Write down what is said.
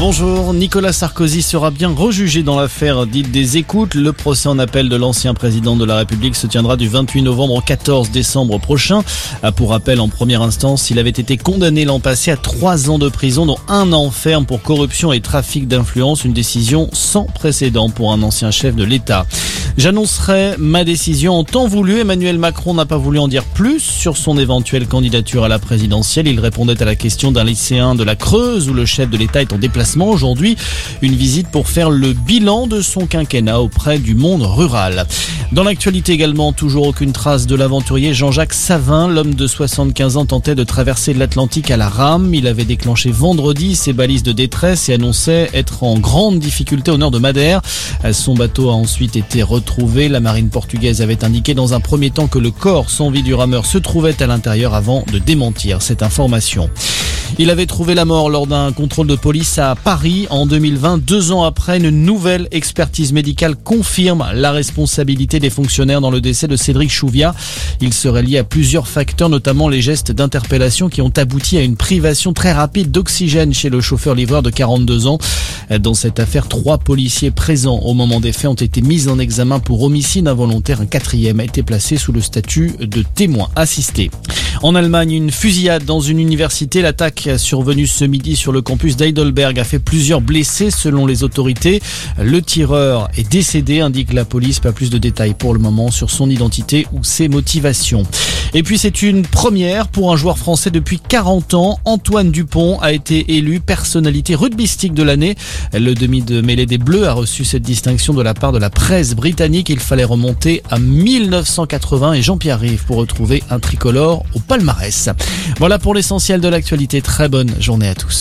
Bonjour, Nicolas Sarkozy sera bien rejugé dans l'affaire dite des écoutes. Le procès en appel de l'ancien président de la République se tiendra du 28 novembre au 14 décembre prochain. Ah, pour rappel, en première instance, il avait été condamné l'an passé à trois ans de prison, dont un an ferme pour corruption et trafic d'influence, une décision sans précédent pour un ancien chef de l'État. J'annoncerai ma décision en temps voulu. Emmanuel Macron n'a pas voulu en dire plus sur son éventuelle candidature à la présidentielle. Il répondait à la question d'un lycéen de la Creuse où le chef de l'État est en aujourd'hui. Une visite pour faire le bilan de son quinquennat auprès du monde rural. Dans l'actualité également, toujours aucune trace de l'aventurier Jean-Jacques Savin. L'homme de 75 ans tentait de traverser l'Atlantique à la rame. Il avait déclenché vendredi ses balises de détresse et annonçait être en grande difficulté au nord de Madère. Son bateau a ensuite été retrouvé. La marine portugaise avait indiqué dans un premier temps que le corps sans vie du rameur se trouvait à l'intérieur avant de démentir cette information. Il avait trouvé la mort lors d'un contrôle de police à Paris en 2020. Deux ans après, une nouvelle expertise médicale confirme la responsabilité des fonctionnaires dans le décès de Cédric Chouviat. Il serait lié à plusieurs facteurs, notamment les gestes d'interpellation qui ont abouti à une privation très rapide d'oxygène chez le chauffeur-livreur de 42 ans. Dans cette affaire, trois policiers présents au moment des faits ont été mis en examen pour homicide involontaire. Un quatrième a été placé sous le statut de témoin assisté. En Allemagne, une fusillade dans une université. L'attaque survenue ce midi sur le campus d'Heidelberg a fait plusieurs blessés selon les autorités. Le tireur est décédé, indique la police. Pas plus de détails pour le moment sur son identité ou ses motivations. Et puis c'est une première pour un joueur français depuis 40 ans. Antoine Dupont a été élu personnalité rugbystique de l'année. Le demi de mêlée des Bleus a reçu cette distinction de la part de la presse britannique. Il fallait remonter à 1980 et Jean-Pierre Rive pour retrouver un tricolore au palmarès. Voilà pour l'essentiel de l'actualité. Très bonne journée à tous.